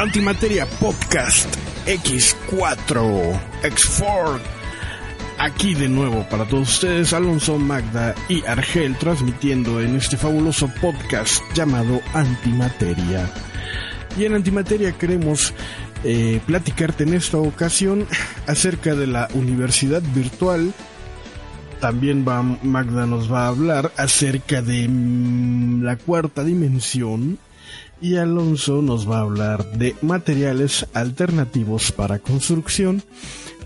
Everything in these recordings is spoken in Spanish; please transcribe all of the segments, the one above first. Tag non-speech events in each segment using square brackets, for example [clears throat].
Antimateria Podcast X4 X4 Aquí de nuevo para todos ustedes Alonso, Magda y Argel transmitiendo en este fabuloso podcast llamado Antimateria. Y en Antimateria queremos eh, platicarte en esta ocasión acerca de la universidad virtual. También va, Magda nos va a hablar acerca de mm, la cuarta dimensión y Alonso nos va a hablar de materiales alternativos para construcción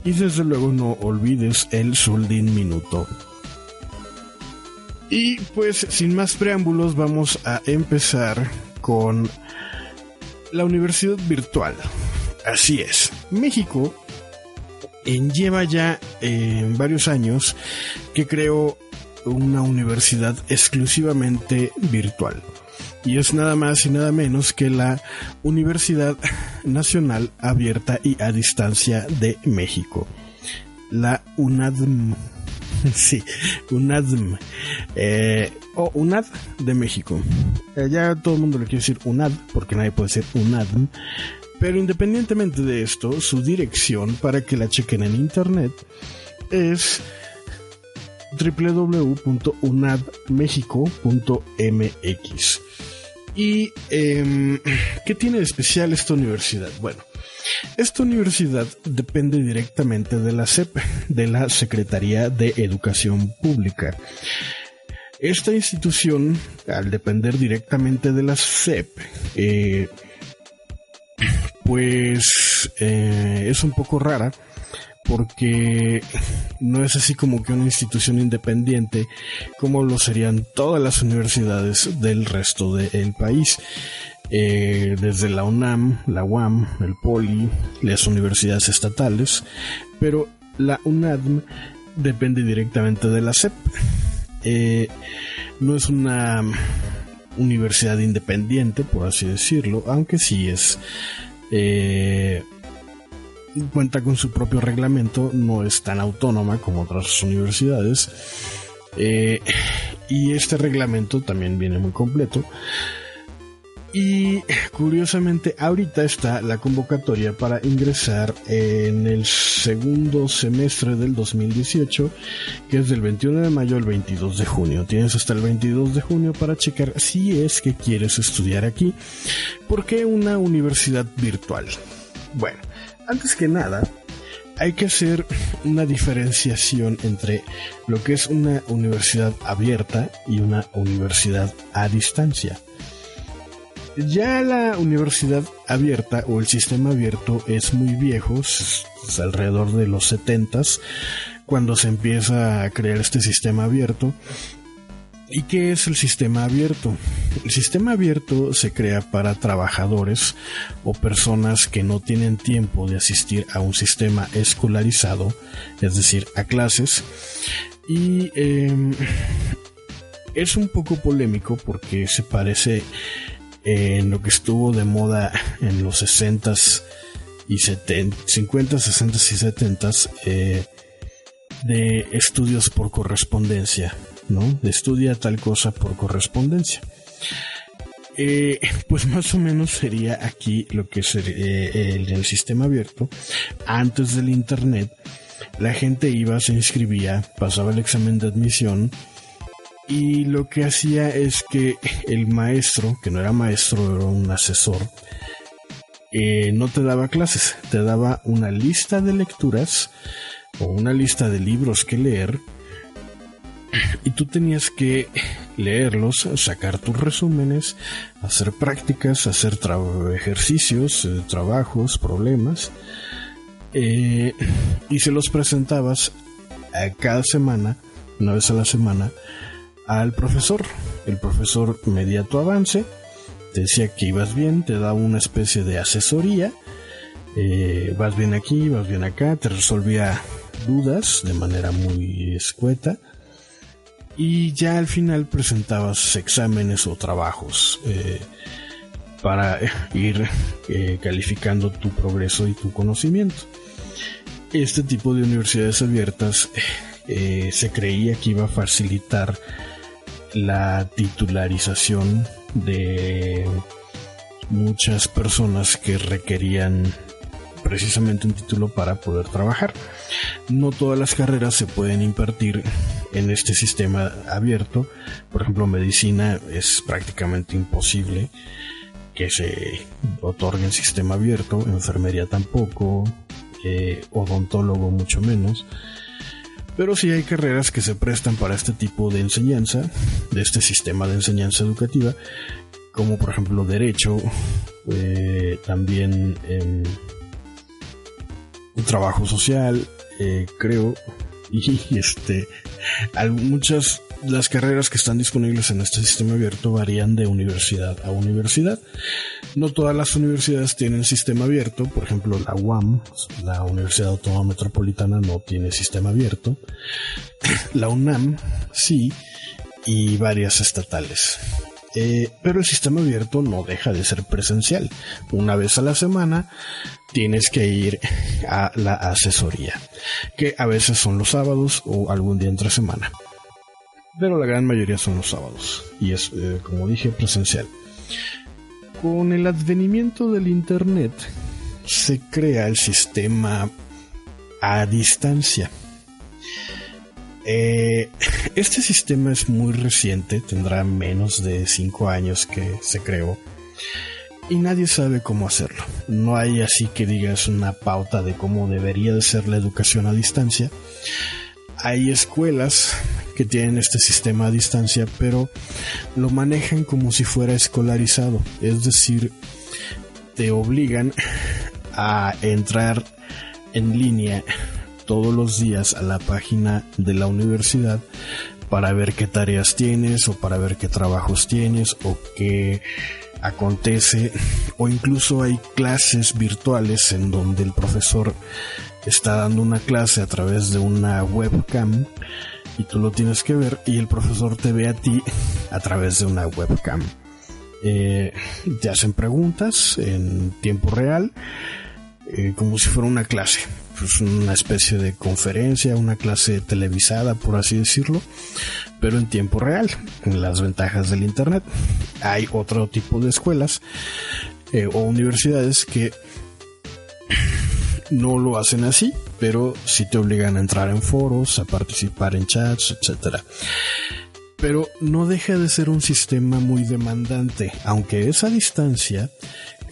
y desde luego no olvides el soldín minuto. Y pues sin más preámbulos vamos a empezar con la universidad virtual. Así es, México en lleva ya eh, varios años que creó una universidad exclusivamente virtual y es nada más y nada menos que la Universidad Nacional Abierta y a Distancia de México, la UNADM. [laughs] Sí, UNADM. Eh, o UNAD de México. Eh, ya todo el mundo le quiere decir UNAD, porque nadie puede decir UNADM. Pero independientemente de esto, su dirección para que la chequen en internet es www.unadmexico.mx. ¿Y em, [clears throat] qué tiene de especial esta universidad? Bueno, esta universidad depende directamente de la SEP, [laughs] de la Secretaría de Educación Pública. Esta institución, al depender directamente de la SEP, eh, [clears throat] pues eh, es un poco rara porque no es así como que una institución independiente como lo serían todas las universidades del resto del país. Eh, desde la UNAM, la UAM, el POLI, las universidades estatales, pero la UNADM depende directamente de la SEP. Eh, no es una universidad independiente, por así decirlo, aunque sí es eh, cuenta con su propio reglamento, no es tan autónoma como otras universidades. Eh, y este reglamento también viene muy completo. Y curiosamente, ahorita está la convocatoria para ingresar en el segundo semestre del 2018, que es del 21 de mayo al 22 de junio. Tienes hasta el 22 de junio para checar si es que quieres estudiar aquí. ¿Por qué una universidad virtual? Bueno, antes que nada, hay que hacer una diferenciación entre lo que es una universidad abierta y una universidad a distancia. Ya la universidad abierta o el sistema abierto es muy viejo, es alrededor de los 70 cuando se empieza a crear este sistema abierto ¿Y qué es el sistema abierto? El sistema abierto se crea para trabajadores o personas que no tienen tiempo de asistir a un sistema escolarizado, es decir, a clases. Y em, es un poco polémico porque se parece en lo que estuvo de moda en los 60s y 70, 50, 60 y 70 eh, de estudios por correspondencia ¿no? Estudia tal cosa por correspondencia. Eh, pues más o menos sería aquí lo que es eh, el, sistema abierto. Antes del Internet, la gente iba, se inscribía, pasaba el examen de admisión y lo que hacía es que el maestro, que no era maestro, era un asesor, eh, no te daba clases, te daba una lista de lecturas o una lista de libros que leer y tú tenías que leerlos, sacar tus resúmenes, hacer prácticas, hacer ejercicios, eh, trabajos, problemas, eh, y se los presentabas a cada semana, una vez a la semana, al profesor. El profesor medía tu avance, te decía que ibas bien, te daba una especie de asesoría, eh, vas bien aquí, vas bien acá, te resolvía dudas de manera muy escueta y ya al final presentabas exámenes o trabajos eh, para [laughs] ir eh, calificando tu progreso y tu conocimiento. Este tipo de universidades abiertas eh, se creía que iba a facilitar la titularización de muchas personas que requerían precisamente un título para poder trabajar. No todas las carreras se pueden impartir en este sistema abierto. Por ejemplo, medicina es prácticamente imposible que se otorgue en sistema abierto, enfermería tampoco, eh, odontólogo mucho menos. Pero sí hay carreras que se prestan para este tipo de enseñanza, de este sistema de enseñanza educativa, como por ejemplo derecho, eh, también eh, trabajo social, eh, creo, y este, muchas las carreras que están disponibles en este sistema abierto varían de universidad a universidad. No todas las universidades tienen sistema abierto, por ejemplo la UAM, la Universidad Autónoma Metropolitana no tiene sistema abierto, la UNAM sí, y varias estatales. Eh, pero el sistema abierto no deja de ser presencial. Una vez a la semana tienes que ir a la asesoría, que a veces son los sábados o algún día entre semana. Pero la gran mayoría son los sábados y es, eh, como dije, presencial. Con el advenimiento del Internet se crea el sistema a distancia eh, [laughs] este sistema es muy reciente, tendrá menos de 5 años que se creó y nadie sabe cómo hacerlo. No hay así que digas una pauta de cómo debería de ser la educación a distancia. Hay escuelas que tienen este sistema a distancia, pero lo manejan como si fuera escolarizado, es decir, te obligan a entrar en línea todos los días a la página de la universidad para ver qué tareas tienes o para ver qué trabajos tienes o qué acontece o incluso hay clases virtuales en donde el profesor está dando una clase a través de una webcam y tú lo tienes que ver y el profesor te ve a ti a través de una webcam. Eh, te hacen preguntas en tiempo real eh, como si fuera una clase pues una especie de conferencia, una clase televisada, por así decirlo, pero en tiempo real, las ventajas del Internet. Hay otro tipo de escuelas eh, o universidades que [clears throat] no lo hacen así, pero sí te obligan a entrar en foros, a participar en chats, etc. Pero no deja de ser un sistema muy demandante, aunque esa distancia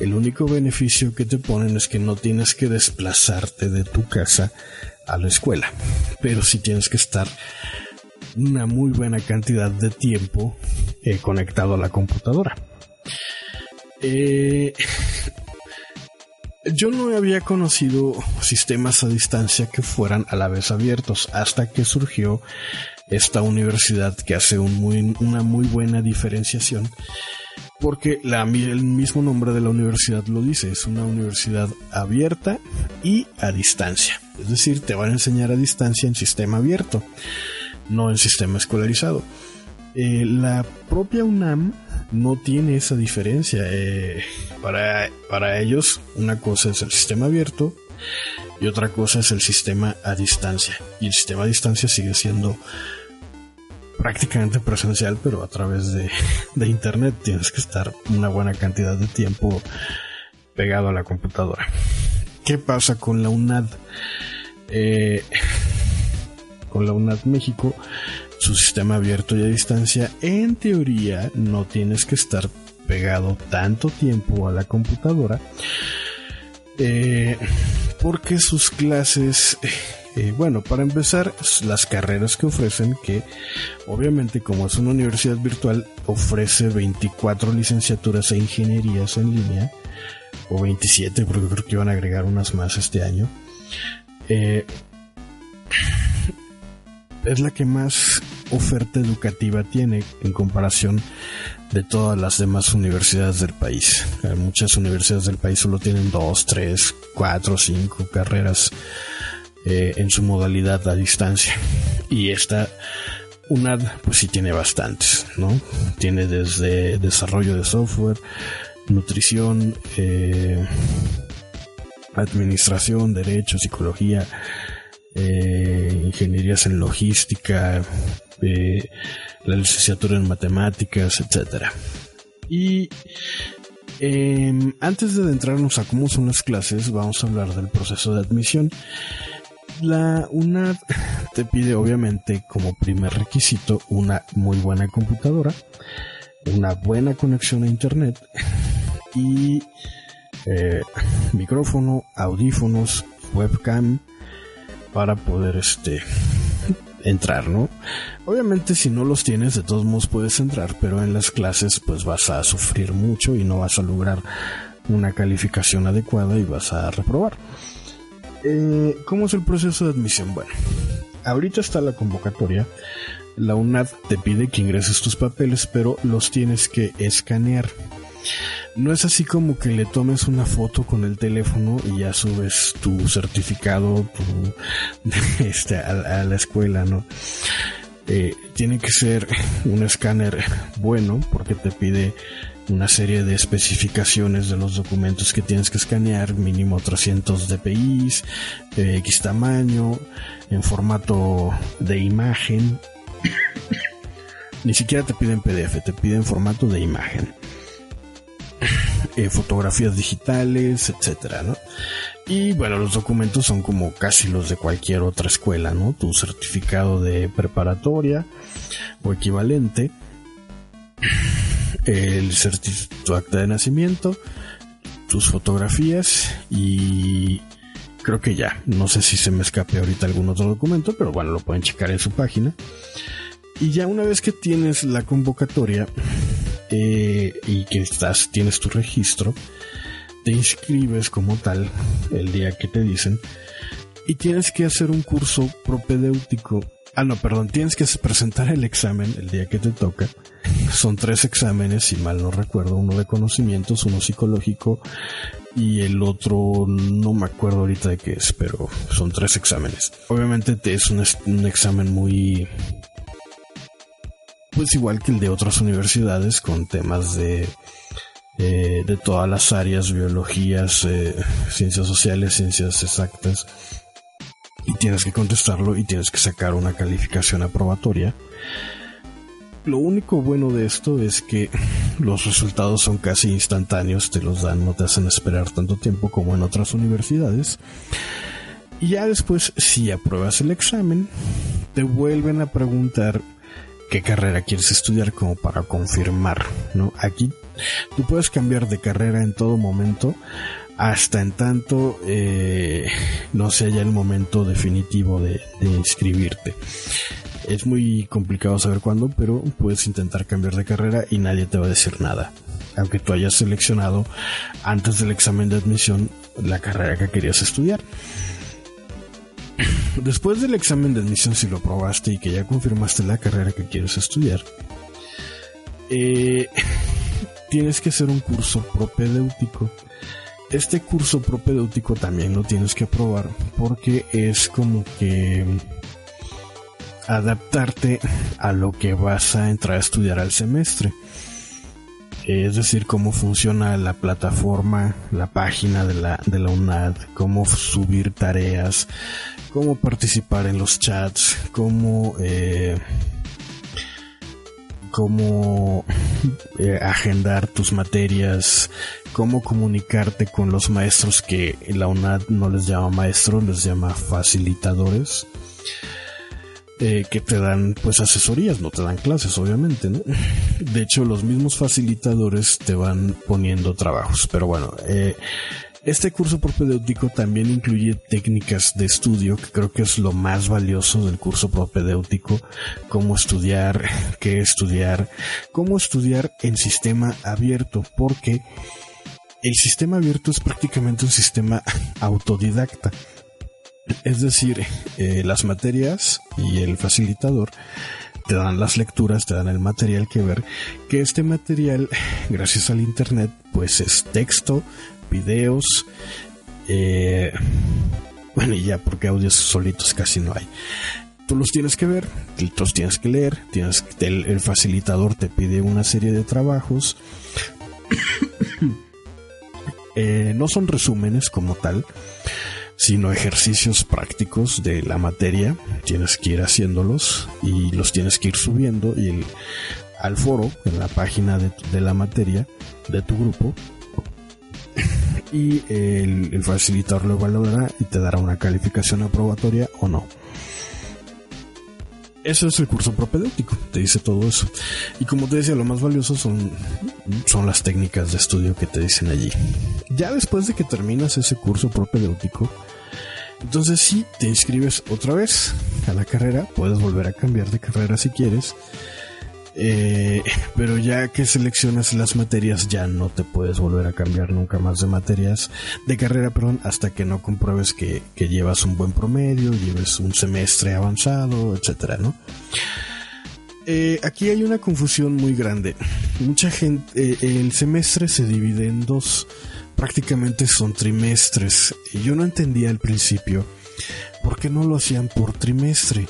el único beneficio que te ponen es que no tienes que desplazarte de tu casa a la escuela, pero sí tienes que estar una muy buena cantidad de tiempo eh, conectado a la computadora. Eh, yo no había conocido sistemas a distancia que fueran a la vez abiertos hasta que surgió esta universidad que hace una muy buena diferenciación porque el mismo nombre de la universidad lo dice, es una universidad abierta y a distancia. Es decir, te van a enseñar a distancia en sistema abierto, no en sistema escolarizado. Eh, la propia UNAM no tiene esa diferencia. Eh, para, para ellos, una cosa es el sistema abierto y otra cosa es el sistema a distancia. Y el sistema a distancia sigue siendo prácticamente presencial, pero a través de, internet tienes que estar una buena cantidad de tiempo pegado a la computadora. ¿Qué pasa con la UNAD? Eh, con la UNAD México, su sistema abierto y a distancia, en teoría no tienes que estar pegado tanto tiempo a la computadora, eh, porque sus clases eh, bueno, para empezar, las carreras que ofrecen, que obviamente como es una universidad virtual, ofrece 24 licenciaturas e ingenierías en línea, o 27, porque creo que iban a agregar unas más este año. Eh, [clears throat] es la que más oferta educativa tiene en comparación de todas las demás universidades del país. Muchas universidades del país solo tienen dos, tres, cuatro, cinco carreras eh, en su modalidad a distancia. Y esta UNAD pues sí tiene bastantes, ¿no? Tiene desde desarrollo de software, nutrición, eh, administración, derecho, psicología, eh, ingenierías en logística, la licenciatura en matemáticas, etcétera. Y Em, antes de adentrarnos a cómo son las clases, vamos a hablar del proceso de admisión. La UNAD [laughs] te pide obviamente como primer requisito una muy buena computadora, una buena conexión a internet [laughs] y eh, [laughs] micrófono, audífonos, webcam para poder este entrar, ¿no? Obviamente si no los tienes, de todos modos puedes entrar, pero en las clases pues vas a sufrir mucho y no vas a lograr una calificación adecuada y vas a reprobar. Eh, ¿Cómo es el proceso de admisión? Bueno, ahorita está la convocatoria. La UNAD te pide que ingreses tus papeles, pero los tienes que escanear. No es así como que le tomes una foto con el teléfono y ya subes tu certificado [laughs] este, a, la escuela, ¿no? Eh, tiene que ser un escáner bueno porque te pide una serie de especificaciones de los documentos que tienes que escanear, mínimo 300 dpi, X tamaño, en formato de imagen. Ni siquiera te piden PDF, te piden formato de imagen. Eh, fotografías digitales, etcétera. Y bueno, los documentos son como casi los de cualquier otra escuela, ¿no? Tu certificado de preparatoria o equivalente, el tu acta de nacimiento, tus fotografías y creo que ya. No sé si se me escape ahorita algún otro documento, pero bueno, lo pueden checar en su página. Y ya una vez que tienes la convocatoria, eh, y que estás, tienes tu registro, te inscribes como tal el día que te dicen y tienes que hacer un curso propedéutico. Ah, no, perdón, tienes que presentar el examen el día que te toca. Son tres exámenes, si mal no recuerdo, uno de conocimientos, uno psicológico y el otro no me acuerdo ahorita de qué es, pero son tres exámenes. Obviamente es un, examen muy pues igual que el de otras universidades con temas de eh, de todas las áreas, biologías, eh, ciencias sociales, ciencias exactas, y tienes que contestarlo y tienes que sacar una calificación aprobatoria. Lo único bueno de esto es que [laughs] los resultados son casi instantáneos, te los dan, no te hacen esperar tanto tiempo como en otras universidades. Y ya después, si apruebas el examen, te vuelven a preguntar qué carrera quieres estudiar como para confirmar, ¿no? Aquí tú puedes cambiar de carrera en todo momento hasta en tanto eh, no sea ya el momento definitivo de, inscribirte. Es muy complicado saber cuándo, pero puedes intentar cambiar de carrera y nadie te va a decir nada. Aunque tú hayas seleccionado antes del examen de admisión la carrera que querías estudiar. [clears throat] Después del examen de admisión, si lo probaste y que ya confirmaste la carrera que quieres estudiar, eh, [laughs] tienes que hacer un curso propedéutico. Este curso propedéutico también lo tienes que aprobar porque es como que adaptarte a lo que vas a entrar a estudiar al semestre. Es decir, cómo funciona la plataforma, la página de la, de la UNAD, cómo subir tareas, cómo participar en los chats, cómo, eh, cómo eh, agendar tus materias, cómo comunicarte con los maestros que la UNAD no les llama maestros, les llama facilitadores. Eh, que te dan pues asesorías, no te dan clases obviamente. De hecho los mismos facilitadores te van poniendo trabajos, pero bueno, eh, este curso propedéutico también incluye técnicas de estudio, que creo que es lo más valioso del curso propedéutico, cómo estudiar, qué estudiar, cómo estudiar en sistema abierto, porque el sistema abierto es prácticamente un sistema autodidacta. Es decir, eh, las materias y el facilitador te dan las lecturas, te dan el material que ver, que este material, gracias al Internet, pues es texto, videos, eh, bueno, y ya, porque audios solitos casi no hay. Tú los tienes que ver, los tienes que leer, tienes el, facilitador te pide una serie de trabajos. [coughs] Eh, no son resúmenes como tal, sino ejercicios prácticos de la materia. Tienes que ir haciéndolos y los tienes que ir subiendo y al foro, en la página de la materia de tu grupo, [laughs] y el, el facilitador lo evaluará y te dará una calificación aprobatoria o no. Eso es el curso propedéutico, te dice todo eso. Y como te decía, lo más valioso son, son las técnicas de estudio que te dicen allí. Ya después de que terminas ese curso propedéutico, entonces si te inscribes otra vez a la carrera, puedes volver a cambiar de carrera si quieres eh, [laughs] pero ya que seleccionas las materias ya no te puedes volver a cambiar nunca más de materias de carrera, perdón, hasta que no compruebes que, llevas un buen promedio, lleves un semestre avanzado, etcétera, ¿no? Eh, aquí hay una confusión muy grande. Mucha gente, eh, el semestre se divide en dos, prácticamente son trimestres. Yo no entendía al principio por qué no lo hacían por trimestre.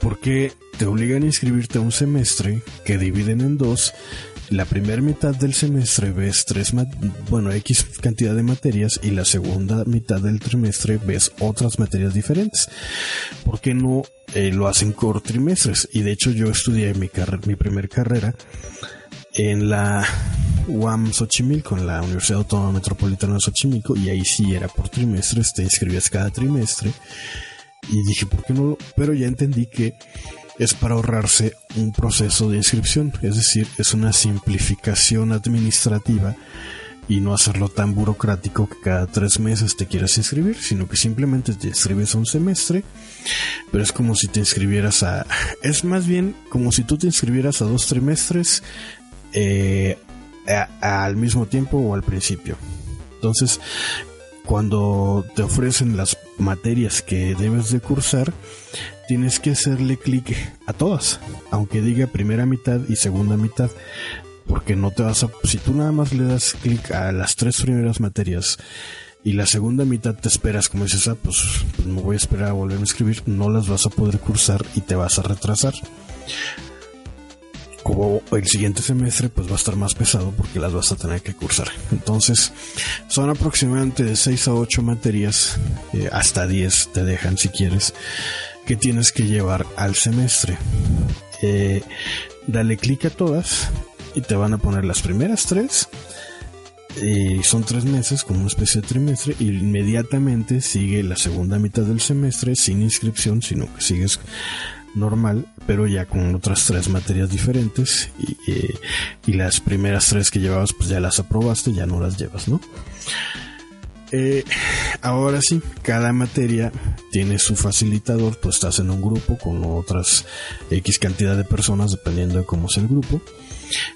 Porque te obligan a inscribirte a un semestre que dividen en dos. La primera mitad del semestre ves tres, bueno, X cantidad de materias y la segunda mitad del trimestre ves otras materias diferentes. ¿Por qué no eh, lo hacen por trimestres? Y de hecho yo estudié mi, mi primer carrera en la UAM Xochimilco, en la Universidad Autónoma Metropolitana de Xochimilco, y ahí sí era por trimestres, te inscribías cada trimestre. Y dije, ¿por qué no? Pero ya entendí que es para ahorrarse un proceso de inscripción, es decir, es una simplificación administrativa y no hacerlo tan burocrático que cada tres meses te quieras inscribir, sino que simplemente te inscribes a un semestre, pero es como si te inscribieras a... Es más bien como si tú te inscribieras a dos trimestres eh, al mismo tiempo o al principio. Entonces, cuando te ofrecen las materias que debes de cursar, tienes que hacerle clic a todas, aunque diga primera mitad y segunda mitad, porque no te vas a, si tú nada más le das clic a las tres primeras materias y la segunda mitad te esperas, como dices, ah, pues, pues me voy a esperar a volver a escribir, no las vas a poder cursar y te vas a retrasar como el siguiente semestre pues va a estar más pesado porque las vas a tener que cursar. Entonces son aproximadamente de 6 a 8 materias, eh, hasta 10 te dejan si quieres, que tienes que llevar al semestre. Eh, dale clic a todas y te van a poner las primeras tres. Y son tres meses como una especie de trimestre y inmediatamente sigue la segunda mitad del semestre sin inscripción sino que sigues normal, pero ya con otras tres materias diferentes y, y, las primeras tres que llevabas pues ya las aprobaste, ya no las llevas, ¿no? Eh, ahora sí, cada materia tiene su facilitador, pues estás en un grupo con otras X cantidad de personas dependiendo de cómo es el grupo.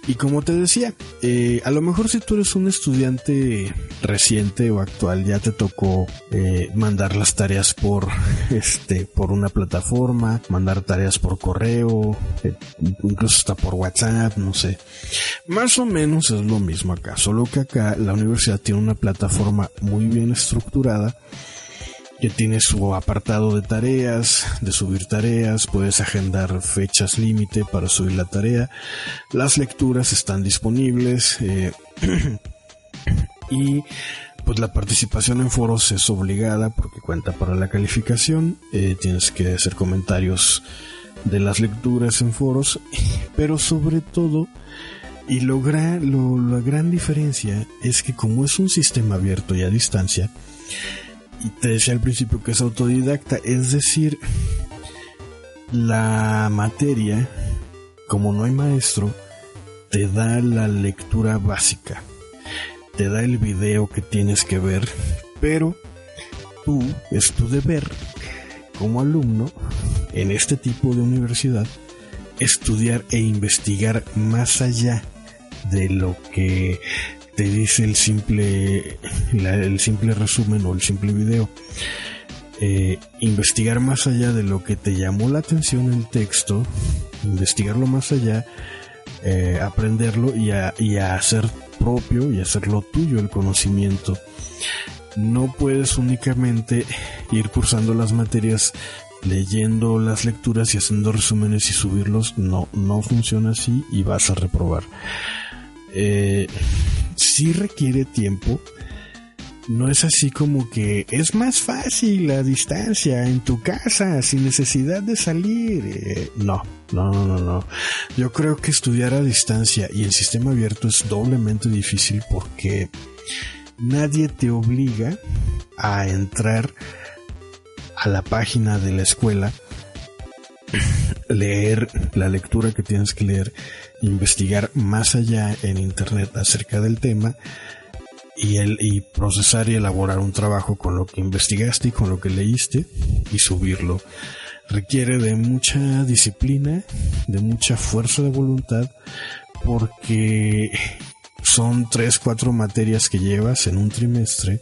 Y como te decía, eh, a lo mejor si tú eres un estudiante reciente o actual, ya te tocó eh, mandar las tareas por, [laughs] este, por una plataforma, mandar tareas por correo, eh, incluso hasta por WhatsApp, no sé. Más o menos es lo mismo acá, solo que acá la universidad tiene una plataforma muy bien estructurada que tiene su apartado de tareas, de subir tareas, puedes agendar fechas límite para subir la tarea, las lecturas están disponibles eh, [clears throat] y pues la participación en foros es obligada porque cuenta para la calificación, eh, tienes que hacer comentarios de las lecturas en foros, [laughs] pero sobre todo y lo, la gran diferencia es que como es un sistema abierto y a distancia, y te decía al principio que es autodidacta, es decir, la materia, como no hay maestro, te da la lectura básica, te da el video que tienes que ver, pero tú es tu deber como alumno en este tipo de universidad estudiar e investigar más allá de lo que te dice el simple, el simple resumen o el simple video. Eh, investigar más allá de lo que te llamó la atención el texto, investigarlo más allá, eh, aprenderlo y a, y a hacer propio y hacerlo tuyo el conocimiento. No puedes únicamente ir cursando las materias leyendo las lecturas y haciendo resúmenes y subirlos. No, no funciona así y vas a reprobar. Eh, sí requiere tiempo, no es así como que es más fácil la distancia en tu casa sin necesidad de salir. Eh, no, no, no, no. Yo creo que estudiar a distancia y el sistema abierto es doblemente difícil porque nadie te obliga a entrar a la página de la escuela, leer la lectura que tienes que leer, investigar más allá en internet acerca del tema y, el, y procesar y elaborar un trabajo con lo que investigaste y con lo que leíste y subirlo. Requiere de mucha disciplina, de mucha fuerza de voluntad, porque son tres, cuatro materias que llevas en un trimestre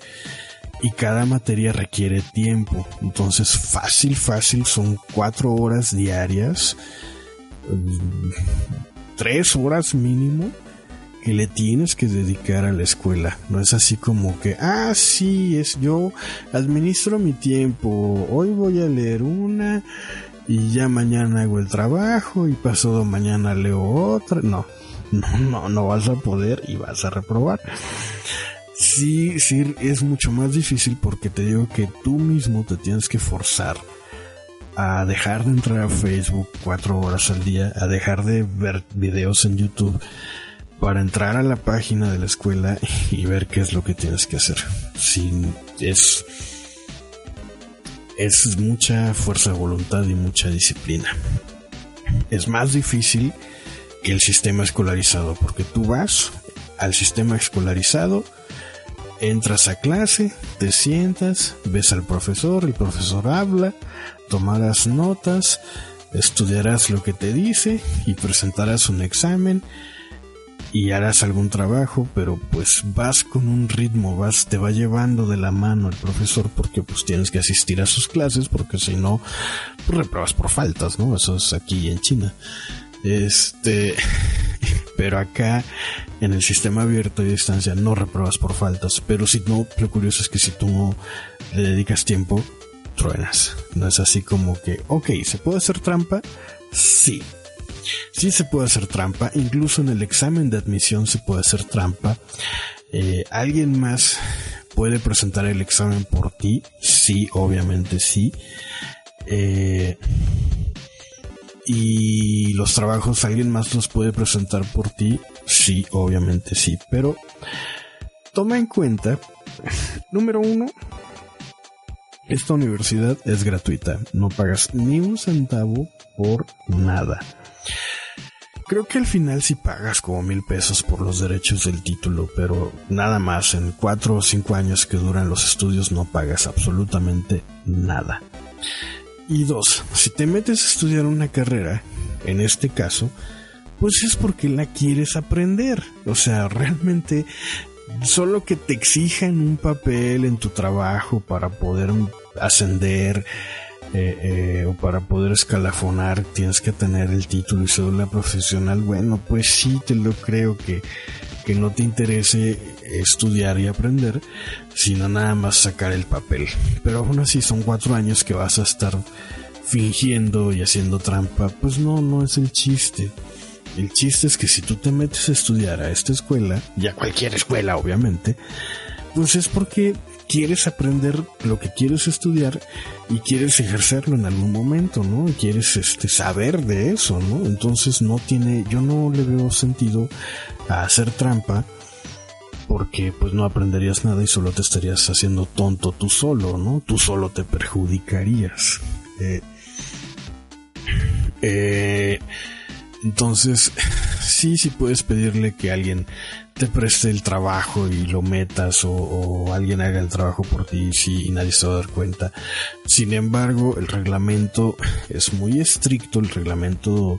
y cada materia requiere tiempo. Entonces, fácil, fácil, son cuatro horas diarias, mm, tres horas mínimo que le tienes que dedicar a la escuela. No es así como que, ah, sí, es yo administro mi tiempo, hoy voy a leer una y ya mañana hago el trabajo y pasado mañana leo otra. No, no, no, no vas a poder y vas a reprobar. Sí, sí, es mucho más difícil porque te digo que tú mismo te tienes que forzar a dejar de entrar a Facebook cuatro horas al día, a dejar de ver videos en YouTube para entrar a la página de la escuela y ver qué es lo que tienes que hacer. Sin, es, es mucha fuerza de voluntad y mucha disciplina. Es más difícil que el sistema escolarizado, porque tú vas al sistema escolarizado, entras a clase, te sientas, ves al profesor, el profesor habla, tomarás notas, estudiarás lo que te dice y presentarás un examen y harás algún trabajo, pero pues vas con un ritmo, vas, te va llevando de la mano el profesor porque pues tienes que asistir a sus clases porque si no, pues repruebas por faltas, ¿no? Eso es aquí en China. Este, [laughs] pero acá en el sistema abierto y distancia no repruebas por faltas, pero si no, lo curioso es que si tú le dedicas tiempo, truenas. No es así como que, ok, ¿se puede hacer trampa? Sí, Sí se puede hacer trampa, incluso en el examen de admisión se puede hacer trampa. Eh, ¿Alguien más puede presentar el examen por ti? Sí, obviamente sí. Eh, y los trabajos, ¿alguien más los puede presentar por ti? Sí, obviamente sí. Pero toma en cuenta, número uno, esta universidad es gratuita. No pagas ni un centavo por nada. Creo que al final sí pagas como mil pesos por los derechos del título, pero nada más, en cuatro o cinco años que duran los estudios no pagas absolutamente nada. Y dos, si te metes a estudiar una carrera, en este caso, pues es porque la quieres aprender. O sea, [laughs] realmente solo que te exijan un papel en tu trabajo para poder ascender, eh, eh, o para poder escalafonar tienes que tener el título y cédula profesional, bueno, pues sí te lo creo que, que no te interese estudiar y aprender, sino nada más sacar el papel. Pero aún así son cuatro años que vas a estar fingiendo y haciendo trampa, pues no, no es el chiste. El chiste es que si tú te metes a estudiar a esta escuela, y a cualquier escuela obviamente, pues es porque quieres aprender lo que quieres estudiar y quieres ejercerlo en algún momento, ¿no? Quieres este saber de eso, ¿no? Entonces no tiene, yo no le veo sentido a hacer trampa porque pues no aprenderías nada y solo te estarías haciendo tonto tú solo, ¿no? Tú solo te perjudicarías. Eh, eh, entonces, [laughs] sí, sí puedes pedirle que alguien te preste el trabajo y lo metas o, alguien haga el trabajo por ti sí, y nadie se va a dar cuenta. Sin embargo, el reglamento es muy estricto, el reglamento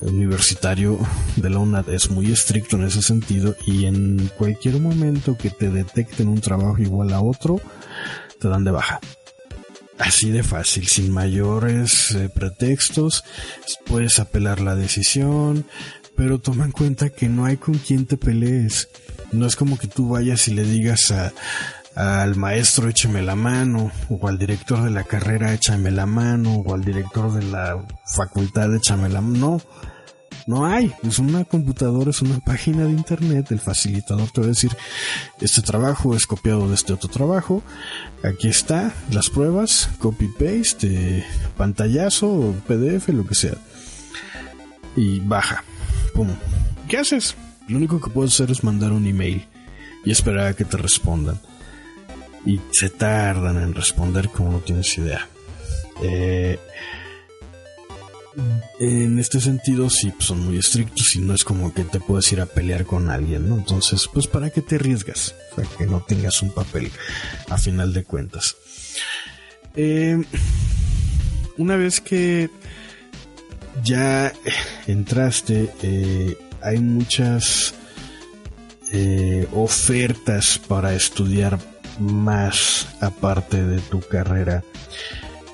universitario de la UNAD es muy estricto en ese sentido y en cualquier momento que te detecten un trabajo igual a otro, te dan de baja. Así de fácil, sin mayores eh, pretextos, puedes apelar la decisión, pero toma en cuenta que no hay con quien te pelees. No es como que tú vayas y le digas al maestro écheme la mano, o al director de la carrera échame la mano, o al director de la facultad échame la mano. No, No hay, es una computadora, es una página de internet, el facilitador te va a decir, este trabajo es copiado de este otro trabajo, aquí está, las pruebas, copy paste, pantallazo, PDF, lo que sea. Y baja, pum. ¿Qué haces? Lo único que puedes hacer es mandar un email y esperar a que te respondan. Y se tardan en responder como no tienes idea. Eh, en este sentido sí pues, son muy estrictos y no es como que te puedes ir a pelear con alguien, ¿no? Entonces, pues para qué te arriesgas, o sea, que no tengas un papel a final de cuentas. Eh, una vez que ya entraste, eh, hay muchas eh, ofertas para estudiar más aparte de tu carrera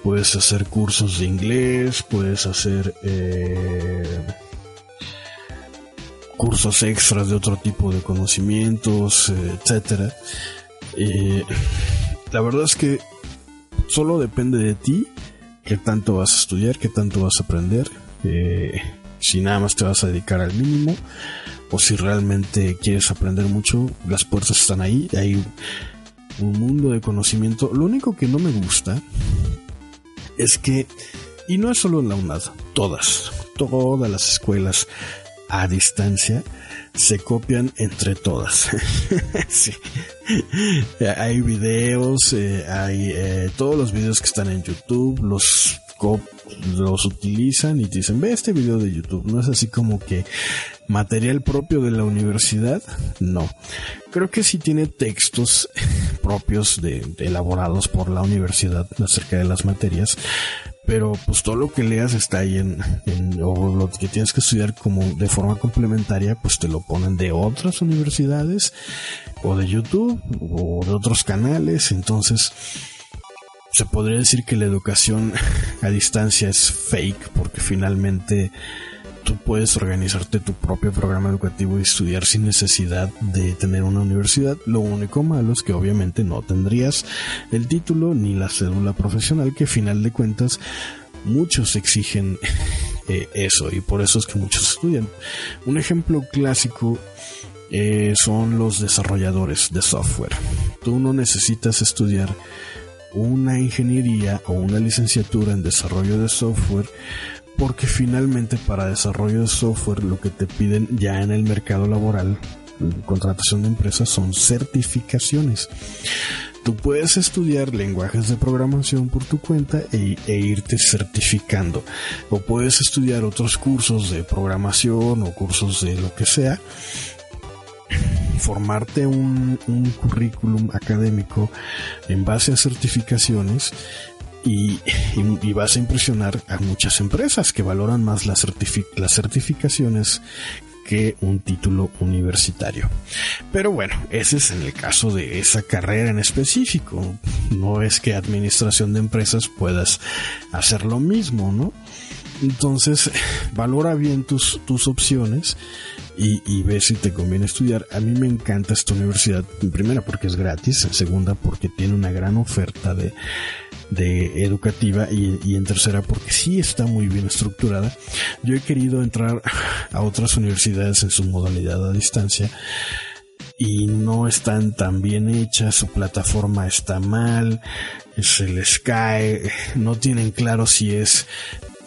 puedes hacer cursos de inglés, puedes hacer eh, cursos extras de otro tipo de conocimientos, eh, etcétera. la verdad es que solo depende de ti qué tanto vas a estudiar, qué tanto vas a aprender, eh, si nada más te vas a dedicar al mínimo o si realmente quieres aprender mucho, las puertas están ahí, hay un mundo de conocimiento. Lo único que no me gusta es que, y no es solo en la UNAD, todas, todas las escuelas a distancia se copian entre todas. [laughs] sí. Hay videos, eh, hay eh, todos los videos que están en YouTube, los los utilizan y te dicen, ve este video de YouTube. No es así como que material propio de la universidad. No. Creo que sí tiene textos [laughs] propios de, elaborados por la universidad acerca de las materias. Pero pues todo lo que leas está ahí en, en, o lo que tienes que estudiar como de forma complementaria, pues te lo ponen de otras universidades o de YouTube o de otros canales. Entonces, se podría decir que la educación [laughs] a distancia es fake porque finalmente tú puedes organizarte tu propio programa educativo y estudiar sin necesidad de tener una universidad. Lo único malo es que obviamente no tendrías el título ni la cédula profesional que final de cuentas muchos exigen [laughs] eh, eso y por eso es que muchos estudian. Un ejemplo clásico eh, son los desarrolladores de software. Tú no necesitas estudiar una ingeniería o una licenciatura en desarrollo de software porque finalmente para desarrollo de software lo que te piden ya en el mercado laboral, contratación de empresas, son certificaciones. Tú puedes estudiar lenguajes de programación por tu cuenta e, e, irte certificando. O puedes estudiar otros cursos de programación o cursos de lo que sea formarte un, currículum académico en base a certificaciones y, vas a impresionar a muchas empresas que valoran más las, las certificaciones que un título universitario. Pero bueno, ese es en el caso de esa carrera en específico. No es que administración de empresas puedas hacer lo mismo, ¿no? Entonces, valora bien tus, tus opciones y, y ve si te conviene estudiar. A mí me encanta esta universidad, en primera porque es gratis, en segunda porque tiene una gran oferta de, de educativa y, y, en tercera porque sí está muy bien estructurada. Yo he querido entrar a otras universidades en su modalidad a distancia y no están tan bien hechas, su plataforma está mal, se les cae, no tienen claro si es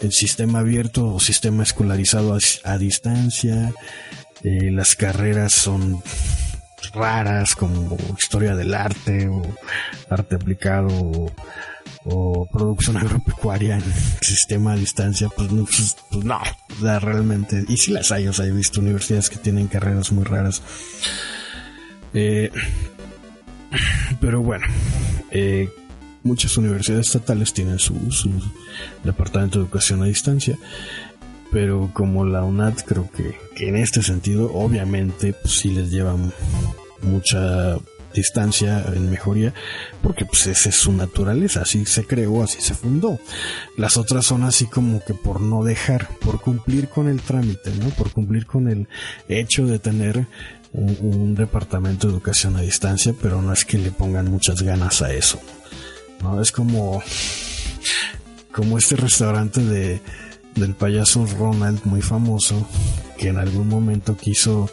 el sistema abierto o sistema escolarizado a, distancia. Eh, las carreras son raras como historia del arte o arte aplicado o, producción agropecuaria en sistema a distancia, pues, pues, pues no, realmente, y si las hay, o sea, he visto universidades que tienen carreras muy raras. Eh, pero bueno, eh, muchas universidades estatales tienen su, departamento de educación a distancia, pero como la UNAD creo que, en este sentido obviamente pues, sí les lleva mucha distancia en mejoría porque pues esa es su naturaleza así se creó así se fundó las otras son así como que por no dejar por cumplir con el trámite no por cumplir con el hecho de tener un, un departamento de educación a distancia pero no es que le pongan muchas ganas a eso ¿no? Es como, como este restaurante de, del payaso Ronald muy famoso que en algún momento quiso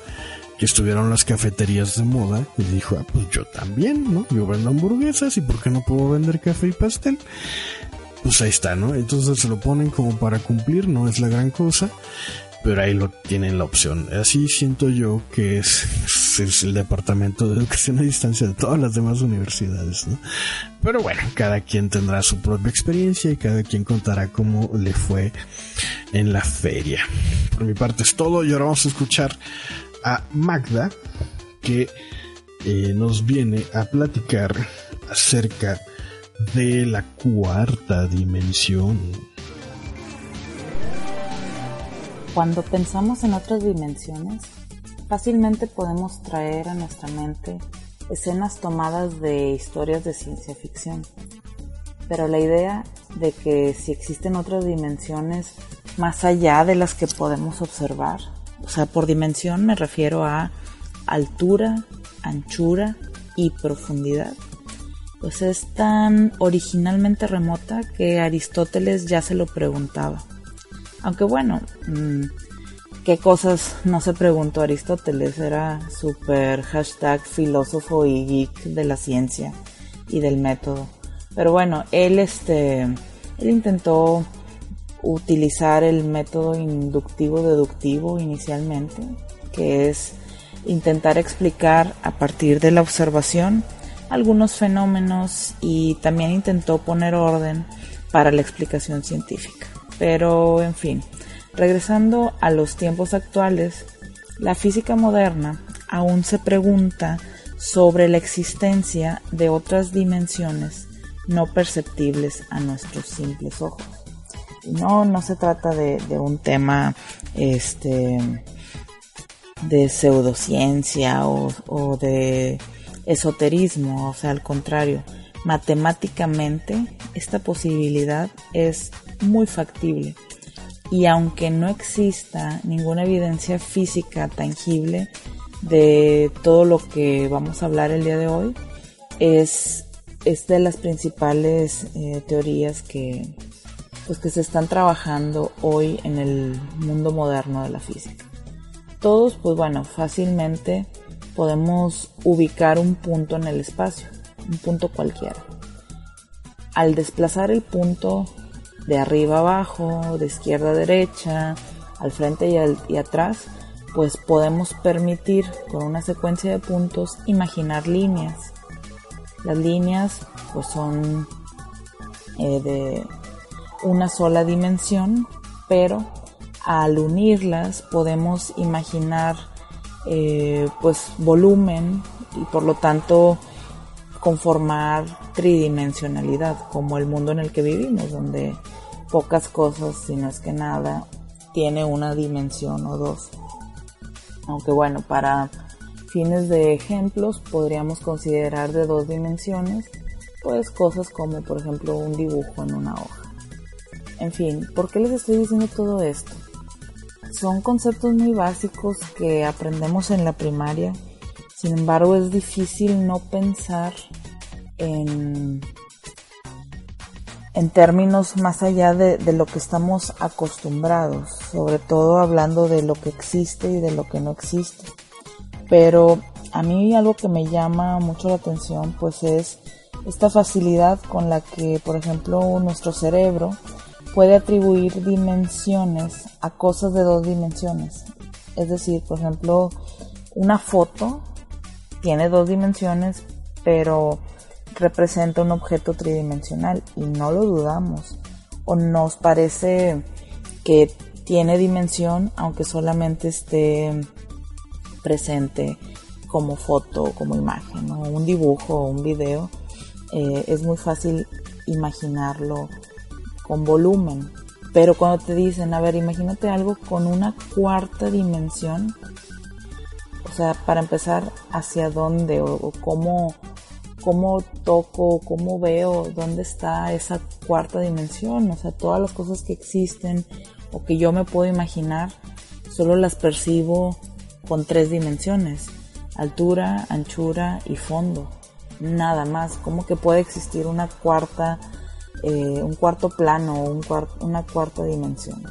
que estuvieran las cafeterías de moda y dijo, ah, pues yo también, ¿no? Yo vendo hamburguesas y ¿por qué no puedo vender café y pastel? Pues ahí está, ¿no? Entonces se lo ponen como para cumplir, no es la gran cosa, pero ahí lo tienen la opción. Así siento yo que es, el departamento de educación a distancia de todas las demás universidades. Pero bueno, cada quien tendrá su propia experiencia y cada quien contará cómo le fue en la feria. Por mi parte es todo y ahora vamos a escuchar a Magda que eh, nos viene a platicar acerca de la cuarta dimensión. Cuando pensamos en otras dimensiones, fácilmente podemos traer a nuestra mente escenas tomadas de historias de ciencia ficción. Pero la idea de que si existen otras dimensiones más allá de las que podemos observar o sea, por dimensión me refiero a altura, anchura y profundidad. Pues es tan originalmente remota que Aristóteles ya se lo preguntaba. Aunque bueno, mm, qué cosas no se preguntó Aristóteles, era súper hashtag filósofo y geek de la ciencia y del método. Pero bueno, él este, él intentó utilizar el método inductivo-deductivo inicialmente, que es intentar explicar a partir de la observación algunos fenómenos y también intentó poner orden para la explicación científica. Pero, en fin, regresando a los tiempos actuales, la física moderna aún se pregunta sobre la existencia de otras dimensiones no perceptibles a nuestros simples ojos. No, no se trata de, un tema este, de pseudociencia o, o de esoterismo, o sea, al contrario, matemáticamente esta posibilidad es muy factible y aunque no exista ninguna evidencia física tangible de todo lo que vamos a hablar el día de hoy, es, es de las principales eh, teorías que, pues que se están trabajando hoy en el mundo moderno de la física. Todos, pues bueno, fácilmente podemos ubicar un punto en el espacio, un punto cualquiera. Al desplazar el punto de arriba abajo, de izquierda a derecha, al frente y, y atrás, pues podemos permitir con una secuencia de puntos imaginar líneas. Las líneas pues son eh, de una sola dimensión, pero al unirlas podemos imaginar eh, pues volumen y por lo tanto conformar tridimensionalidad como el mundo en el que vivimos donde pocas cosas si no es que nada tiene una dimensión o dos aunque bueno para fines de ejemplos podríamos considerar de dos dimensiones pues cosas como por ejemplo un dibujo en una hoja en fin, ¿por qué les estoy diciendo todo esto? Son conceptos muy básicos que aprendemos en la primaria, sin embargo es difícil no pensar en, en términos más allá de, de lo que estamos acostumbrados, sobre todo hablando de lo que existe y de lo que no existe. Pero a mí algo que me llama mucho la atención pues es esta facilidad con la que, por ejemplo, nuestro cerebro puede atribuir dimensiones a cosas de dos dimensiones. Es decir, por ejemplo, una foto tiene dos dimensiones, pero representa un objeto tridimensional y no lo dudamos. O nos parece que tiene dimensión aunque solamente esté presente como foto, como imagen, o un dibujo o un video. Eh, es muy fácil imaginarlo con volumen. Pero cuando te dicen, a ver, imagínate algo con una cuarta dimensión, o sea, para empezar, hacia dónde o, cómo, cómo toco, cómo veo, dónde está esa cuarta dimensión, o sea, todas las cosas que existen o que yo me puedo imaginar, solo las percibo con tres dimensiones, altura, anchura y fondo, nada más, ¿cómo que puede existir una cuarta eh, un cuarto plano o un una cuarta dimensión.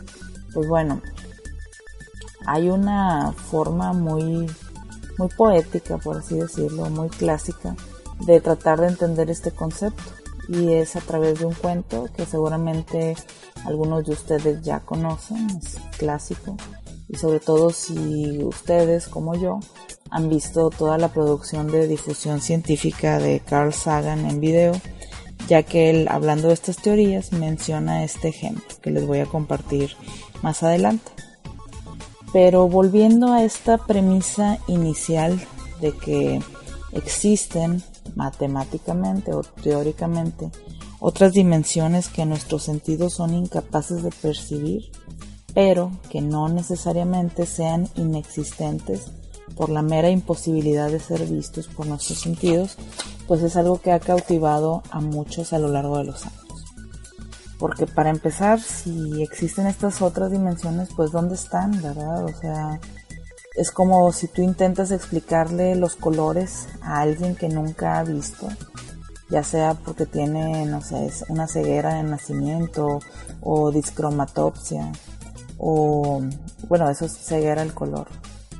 Pues bueno, hay una forma muy, muy poética, por así decirlo, muy clásica, de tratar de entender este concepto. Y es a través de un cuento que seguramente algunos de ustedes ya conocen, es clásico. Y sobre todo si ustedes, como yo, han visto toda la producción de difusión científica de Carl Sagan en video, ya que él, hablando de estas teorías, menciona este ejemplo que les voy a compartir más adelante. Pero volviendo a esta premisa inicial de que existen matemáticamente o teóricamente otras dimensiones que nuestros sentidos son incapaces de percibir, pero que no necesariamente sean inexistentes por la mera imposibilidad de ser vistos por nuestros sentidos, pues es algo que ha cautivado a muchos a lo largo de los años. Porque para empezar, si existen estas otras dimensiones, pues ¿dónde están, verdad? O sea, es como si tú intentas explicarle los colores a alguien que nunca ha visto, ya sea porque tiene, no sé, una ceguera de nacimiento o discromatopsia, o, bueno, eso es ceguera el color,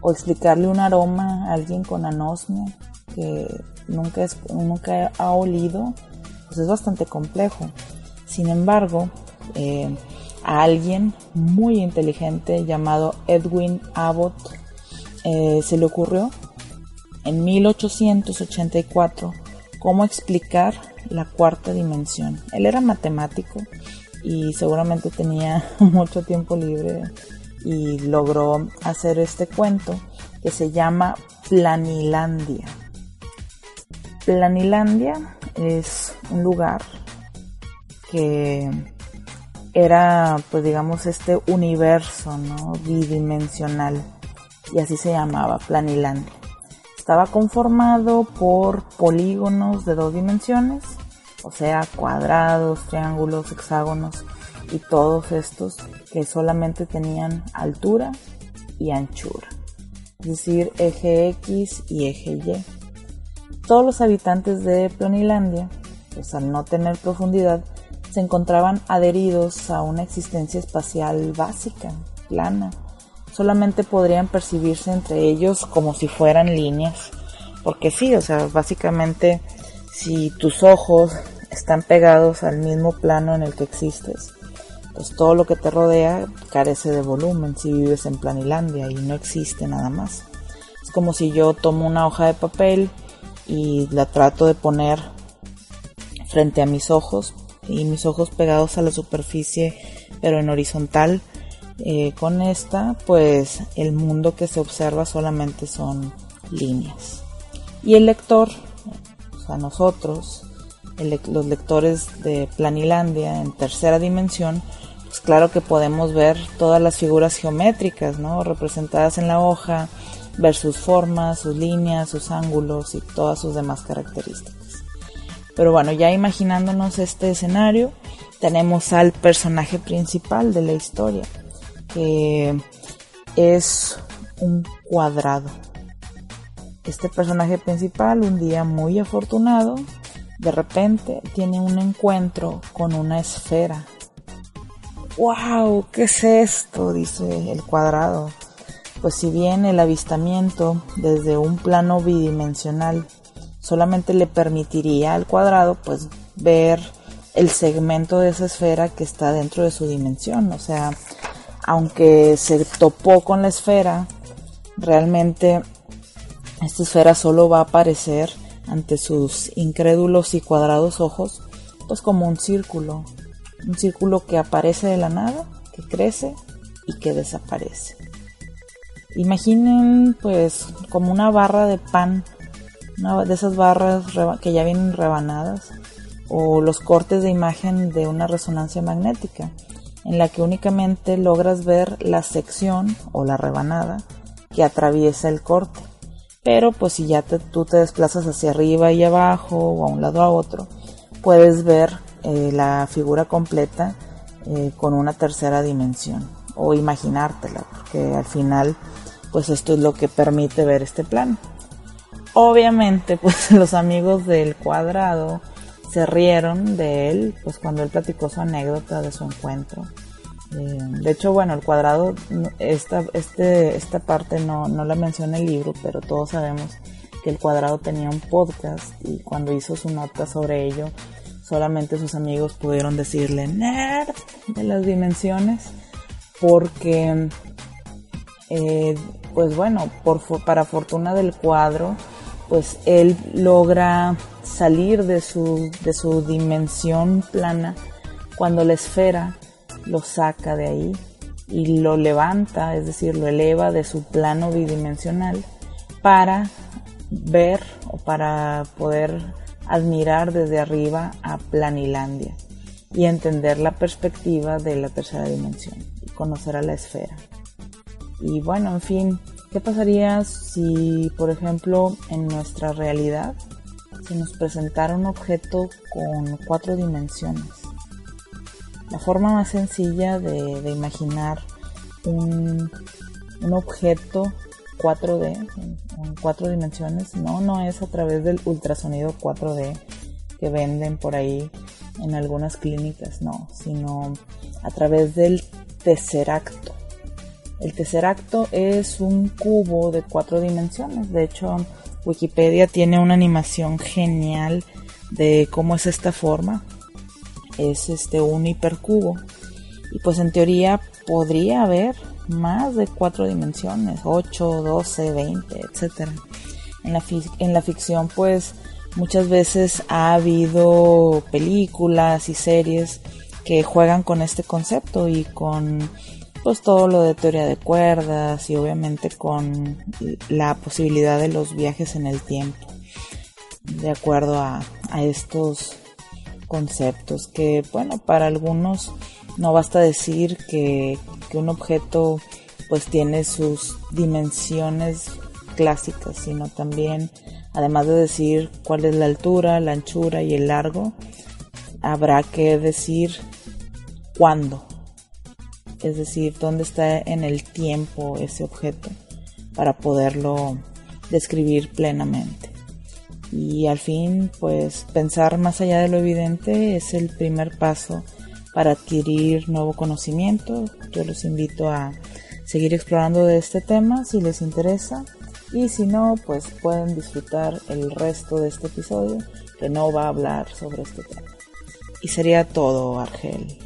o explicarle un aroma a alguien con anosmia que nunca, es, nunca ha olido, pues es bastante complejo. Sin embargo, eh, a alguien muy inteligente llamado Edwin Abbott eh, se le ocurrió en 1884 cómo explicar la cuarta dimensión. Él era matemático y seguramente tenía [laughs] mucho tiempo libre y logró hacer este cuento que se llama Planilandia. Planilandia es un lugar que era, pues digamos, este universo, ¿no? Bidimensional. Y así se llamaba, Planilandia. Estaba conformado por polígonos de dos dimensiones, o sea, cuadrados, triángulos, hexágonos y todos estos que solamente tenían altura y anchura, es decir, eje X y eje Y. Todos los habitantes de Planilandia, pues al no tener profundidad, se encontraban adheridos a una existencia espacial básica, plana. Solamente podrían percibirse entre ellos como si fueran líneas. Porque sí, o sea, básicamente si tus ojos están pegados al mismo plano en el que existes, pues todo lo que te rodea carece de volumen si vives en Planilandia y no existe nada más. Es como si yo tomo una hoja de papel y la trato de poner frente a mis ojos, y mis ojos pegados a la superficie pero en horizontal eh, con esta pues el mundo que se observa solamente son líneas. Y el lector o sea nosotros los lectores de Planilandia en tercera dimensión pues claro que podemos ver todas las figuras geométricas no representadas en la hoja ver sus formas sus líneas sus ángulos y todas sus demás características. Pero bueno, ya imaginándonos este escenario, tenemos al personaje principal de la historia, que es un cuadrado. Este personaje principal, un día muy afortunado, de repente tiene un encuentro con una esfera. ¡Wow! ¿Qué es esto? dice el cuadrado. Pues si bien el avistamiento desde un plano bidimensional solamente le permitiría al cuadrado pues ver el segmento de esa esfera que está dentro de su dimensión. O sea, aunque se topó con la esfera, realmente esta esfera solo va a aparecer ante sus incrédulos y cuadrados ojos, pues como un círculo. Un círculo que aparece de la nada, que crece y que desaparece. Imaginen pues como una barra de pan una de esas barras que ya vienen rebanadas o los cortes de imagen de una resonancia magnética en la que únicamente logras ver la sección o la rebanada que atraviesa el corte. Pero pues si ya tú te desplazas hacia arriba y abajo o a un lado a otro, puedes ver eh, la figura completa eh, con una tercera dimensión o imaginártela, porque al final pues esto es lo que permite ver este plano. Obviamente, [laughs] pues los amigos del cuadrado se rieron de él, pues cuando él platicó su anécdota de su encuentro. Eh, de hecho, bueno, el cuadrado, esta, este, esta parte no, no la menciona el libro, pero todos sabemos que el cuadrado tenía un podcast y cuando hizo su nota sobre ello, solamente sus amigos pudieron decirle nerd de las dimensiones porque eh, pues bueno por, para fortuna del cuadro pues él logra salir de su, de su dimensión plana cuando la esfera lo saca de ahí y lo levanta, es decir, lo eleva de su plano bidimensional para ver o para poder admirar desde arriba a Planilandia y entender la perspectiva de la tercera dimensión y conocer a la esfera. Y bueno, en fin, ¿qué pasaría si, por ejemplo, en nuestra realidad se nos presentara un objeto con cuatro dimensiones? La forma más sencilla de, imaginar un, un objeto 4D, en, cuatro dimensiones. No, no es a través del ultrasonido 4D que venden por ahí en algunas clínicas, no, sino a través del tesseracto. El tesseracto es un cubo de cuatro dimensiones. De hecho, Wikipedia tiene una animación genial de cómo es esta forma. Es este un hipercubo. Y pues en teoría podría haber más de cuatro dimensiones, 8, 12, 20, etc. En la, en la ficción pues muchas veces ha habido películas y series que juegan con este concepto y con pues todo lo de teoría de cuerdas y obviamente con la posibilidad de los viajes en el tiempo de acuerdo a, a estos conceptos que bueno para algunos no basta decir que, un objeto pues tiene sus dimensiones clásicas, sino también, además de decir cuál es la altura, la anchura y el largo, habrá que decir cuándo, es decir, dónde está en el tiempo ese objeto para poderlo describir plenamente. Y al fin, pues pensar más allá de lo evidente es el primer paso para adquirir nuevo conocimiento. Yo los invito a seguir explorando de este tema si les interesa y si no, pues pueden disfrutar el resto de este episodio que no va a hablar sobre este tema. Y sería todo, Argel.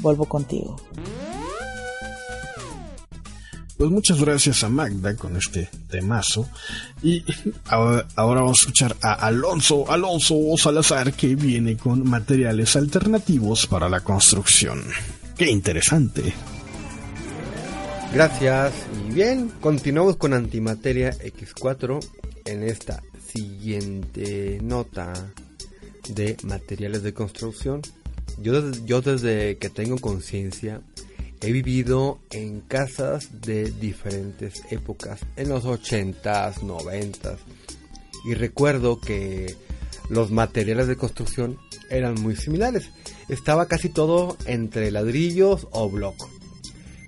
Vuelvo contigo. Pues muchas gracias a Magda con este temazo. Y ahora, vamos a escuchar a Alonso, Alonso Salazar, que viene con materiales alternativos para la construcción. ¡Qué interesante! Gracias. Y bien, continuamos con Antimateria X4 en esta siguiente nota de materiales de construcción. Yo, yo desde que tengo conciencia He vivido en casas de diferentes épocas, en los 80s, 90s, y recuerdo que los materiales de construcción eran muy similares. Estaba casi todo entre ladrillos o bloco.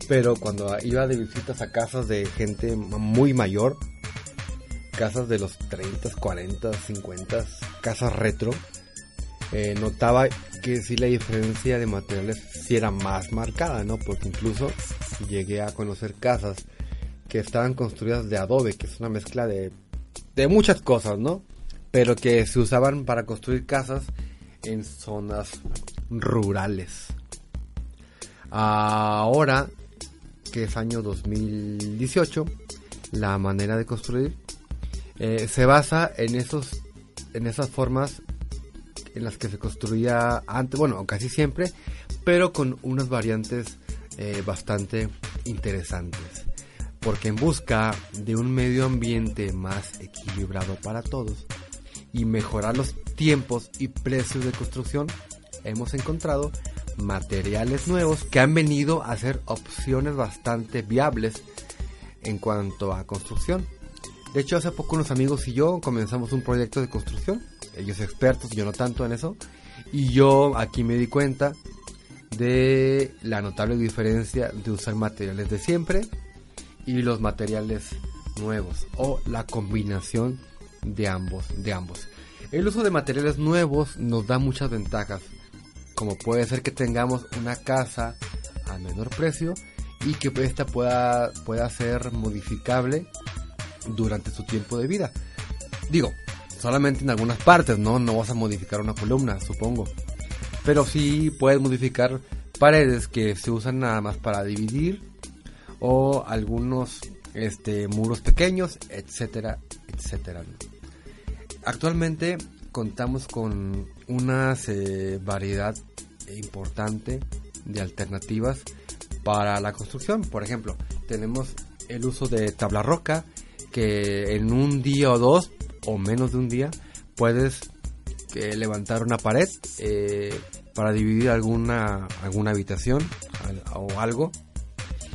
Pero cuando iba de visitas a casas de gente muy mayor, casas de los 30, 40, 50, casas retro, eh, notaba que sí la diferencia de materiales sí era más marcada, ¿no? Porque incluso llegué a conocer casas que estaban construidas de adobe, que es una mezcla de, de muchas cosas, ¿no? Pero que se usaban para construir casas en zonas rurales. Ahora, que es año 2018, la manera de construir eh, se basa en esos en esas formas en las que se construía antes, bueno, casi siempre, pero con unas variantes eh, bastante interesantes. Porque en busca de un medio ambiente más equilibrado para todos y mejorar los tiempos y precios de construcción, hemos encontrado materiales nuevos que han venido a ser opciones bastante viables en cuanto a construcción. De hecho, hace poco unos amigos y yo comenzamos un proyecto de construcción ellos expertos, yo no tanto en eso. Y yo aquí me di cuenta de la notable diferencia de usar materiales de siempre y los materiales nuevos o la combinación de ambos, de ambos. El uso de materiales nuevos nos da muchas ventajas, como puede ser que tengamos una casa a menor precio y que esta pueda, pueda ser modificable durante su tiempo de vida. Digo, solamente en algunas partes, ¿no? No vas a modificar una columna, supongo. Pero sí puedes modificar paredes que se usan nada más para dividir o algunos este, muros pequeños, etcétera, etcétera. Actualmente contamos con una eh, variedad importante de alternativas para la construcción. Por ejemplo, tenemos el uso de tabla roca que en un día o dos o menos de un día puedes eh, levantar una pared eh, para dividir alguna alguna habitación o algo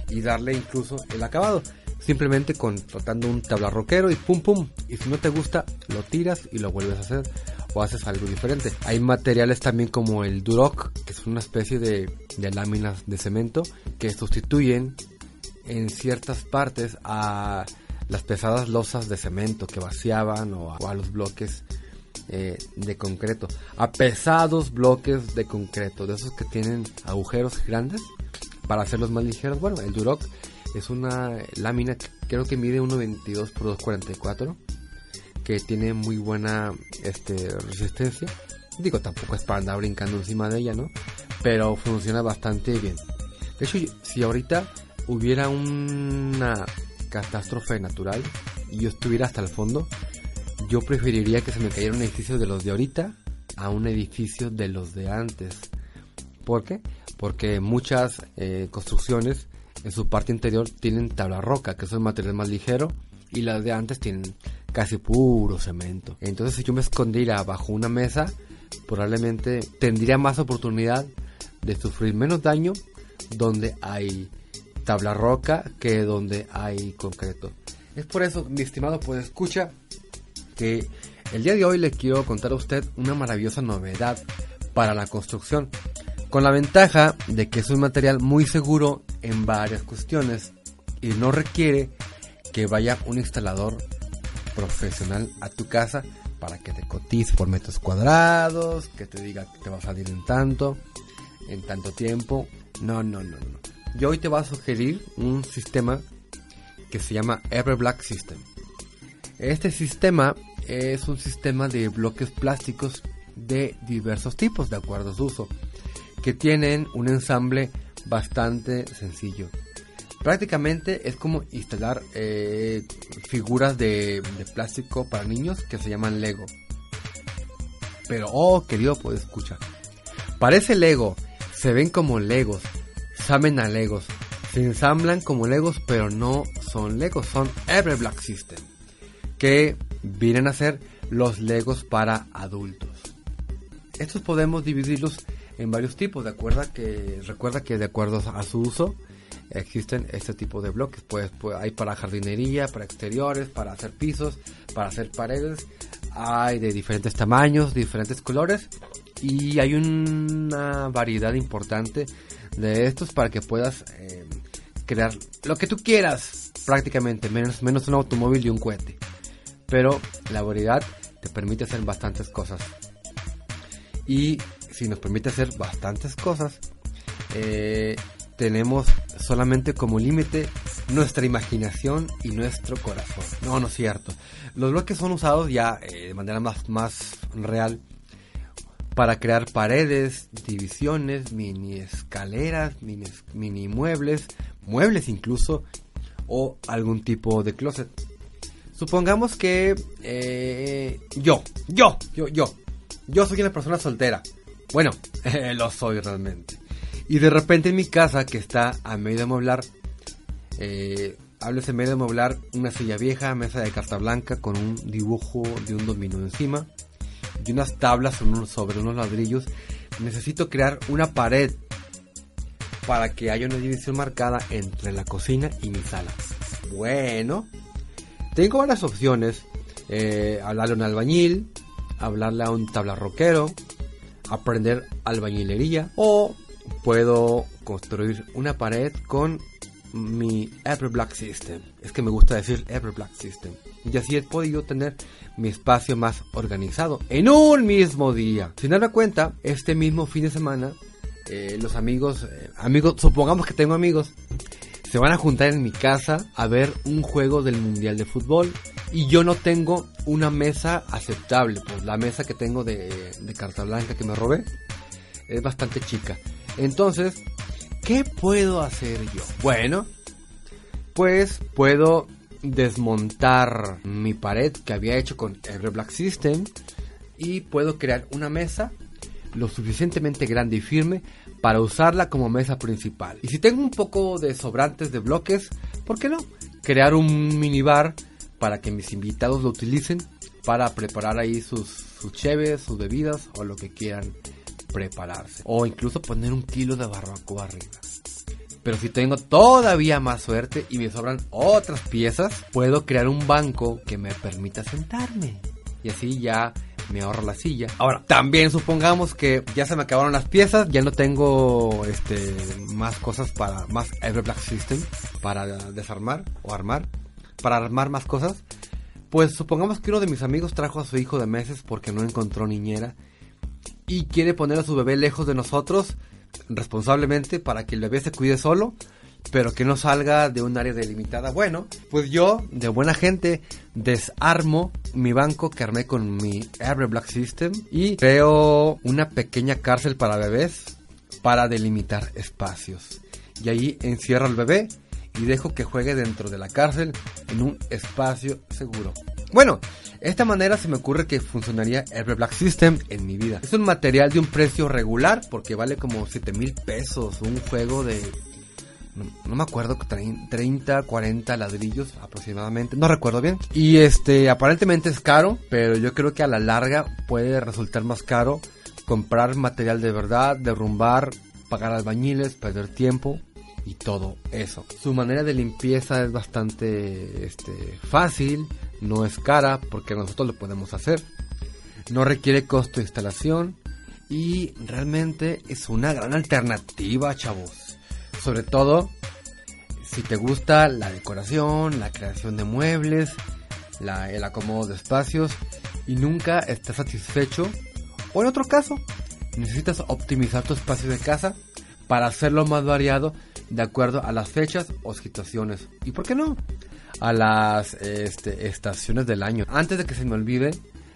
y darle incluso el acabado. Simplemente contratando un tablarroquero y pum pum. Y si no te gusta lo tiras y lo vuelves a hacer o haces algo diferente. Hay materiales también como el duroc que es una especie de, de láminas de cemento que sustituyen en ciertas partes a las pesadas losas de cemento que vaciaban o a, los bloques eh, de concreto, a pesados bloques de concreto, de esos que tienen agujeros grandes para hacerlos más ligeros. Bueno, el Duroc es una lámina que creo que mide 1.22 por 2.44 que tiene muy buena este, resistencia. Digo, tampoco es para andar brincando encima de ella, ¿no? Pero funciona bastante bien. De hecho, si ahorita hubiera una catástrofe natural y yo estuviera hasta el fondo, yo preferiría que se me cayera un edificio de los de ahorita a un edificio de los de antes. ¿Por qué? Porque muchas eh, construcciones en su parte interior tienen tabla roca, que es el material más ligero, y las de antes tienen casi puro cemento. Entonces si yo me escondiera bajo una mesa, probablemente tendría más oportunidad de sufrir menos daño donde hay tabla roca que donde hay concreto. Es por eso, mi estimado pues escucha, que el día de hoy le quiero contar a usted una maravillosa novedad para la construcción, con la ventaja de que es un material muy seguro en varias cuestiones y no requiere que vaya un instalador profesional a tu casa para que te cotice por metros cuadrados, que te diga que te va a salir en tanto, en tanto tiempo. No, no, no, no. Yo hoy te voy a sugerir un sistema que se llama Everblack System. Este sistema es un sistema de bloques plásticos de diversos tipos de acuerdo a su uso, que tienen un ensamble bastante sencillo. Prácticamente es como instalar eh, figuras de, plástico para niños que se llaman Lego. Pero, oh, querido, pues escucha. Parece Lego, se ven como Legos, a Legos. Se ensamblan como Legos, pero no son Legos, son Every Black System. Que vienen a ser los Legos para adultos. Estos podemos dividirlos en varios tipos, de acuerdo que recuerda que de acuerdo a su uso existen este tipo de bloques, pues, pues, hay para jardinería, para exteriores, para hacer pisos, para hacer paredes, hay de diferentes tamaños, diferentes colores y hay una variedad importante de estos para que puedas eh, crear lo que tú quieras prácticamente, menos, menos un automóvil y un cohete. Pero la variedad te permite hacer bastantes cosas. Y si nos permite hacer bastantes cosas, eh, tenemos solamente como límite nuestra imaginación y nuestro corazón. No, no es cierto. Los bloques son usados ya eh, de manera más, más real para crear paredes, divisiones, mini escaleras, mini, muebles, muebles incluso, o algún tipo de closet. Supongamos que eh, yo, yo, yo, yo, yo soy una persona soltera. Bueno, [laughs] lo soy realmente. Y de repente en mi casa, que está a medio de moblar, eh, medio de una silla vieja, mesa de carta blanca con un dibujo de un dominó encima y unas tablas sobre unos ladrillos, necesito crear una pared para que haya una división marcada entre la cocina y mi sala. Bueno, tengo varias opciones. Eh, hablarle a un albañil, hablarle a un tablarroquero, aprender albañilería o puedo construir una pared con mi Ever Black System. Es que me gusta decir Ever Black System. Y así he podido tener mi espacio más organizado en un mismo día. Sin darme cuenta, este mismo fin de semana, eh, los amigos, eh, amigos, supongamos que tengo amigos, se van a juntar en mi casa a ver un juego del Mundial de Fútbol. Y yo no tengo una mesa aceptable, pues la mesa que tengo de, de carta blanca que me robé es bastante chica. Entonces, ¿qué puedo hacer yo? Bueno, pues puedo desmontar mi pared que había hecho con Every Black System y puedo crear una mesa lo suficientemente grande y firme para usarla como mesa principal. Y si tengo un poco de sobrantes de bloques, ¿por qué no? Crear un minibar para que mis invitados lo utilicen para preparar ahí sus, sus cheves, sus bebidas o lo que quieran prepararse. O incluso poner un kilo de barbacoa arriba. Pero si tengo todavía más suerte y me sobran otras piezas, puedo crear un banco que me permita sentarme. Y así ya me ahorro la silla. Ahora, también supongamos que ya se me acabaron las piezas, ya no tengo este más cosas para más Ever Black System para desarmar o armar, para armar más cosas. Pues supongamos que uno de mis amigos trajo a su hijo de meses porque no encontró niñera y quiere poner a su bebé lejos de nosotros responsablemente para que el bebé se cuide solo, pero que no salga de un área delimitada. Bueno, pues yo, de buena gente, desarmo mi banco que armé con mi Every Black System y creo una pequeña cárcel para bebés para delimitar espacios. Y ahí encierro al bebé y dejo que juegue dentro de la cárcel en un espacio seguro. Bueno, esta manera se me ocurre que funcionaría Every Black System en mi vida. Es un material de un precio regular porque vale como 7 mil pesos. Un juego de... No, me acuerdo, 30, 40 ladrillos aproximadamente. No recuerdo bien. Y este, aparentemente es caro, pero yo creo que a la larga puede resultar más caro comprar material de verdad, derrumbar, pagar albañiles, perder tiempo y todo eso. Su manera de limpieza es bastante este, fácil, no es cara porque nosotros lo podemos hacer, no requiere costo de instalación y realmente es una gran alternativa, chavos. Sobre todo si te gusta la decoración, la creación de muebles, el acomodo de espacios y nunca estás satisfecho o en otro caso necesitas optimizar tu espacio de casa para hacerlo más variado de acuerdo a las fechas o situaciones. ¿Y por qué no? A las este, estaciones del año. Antes de que se me olvide,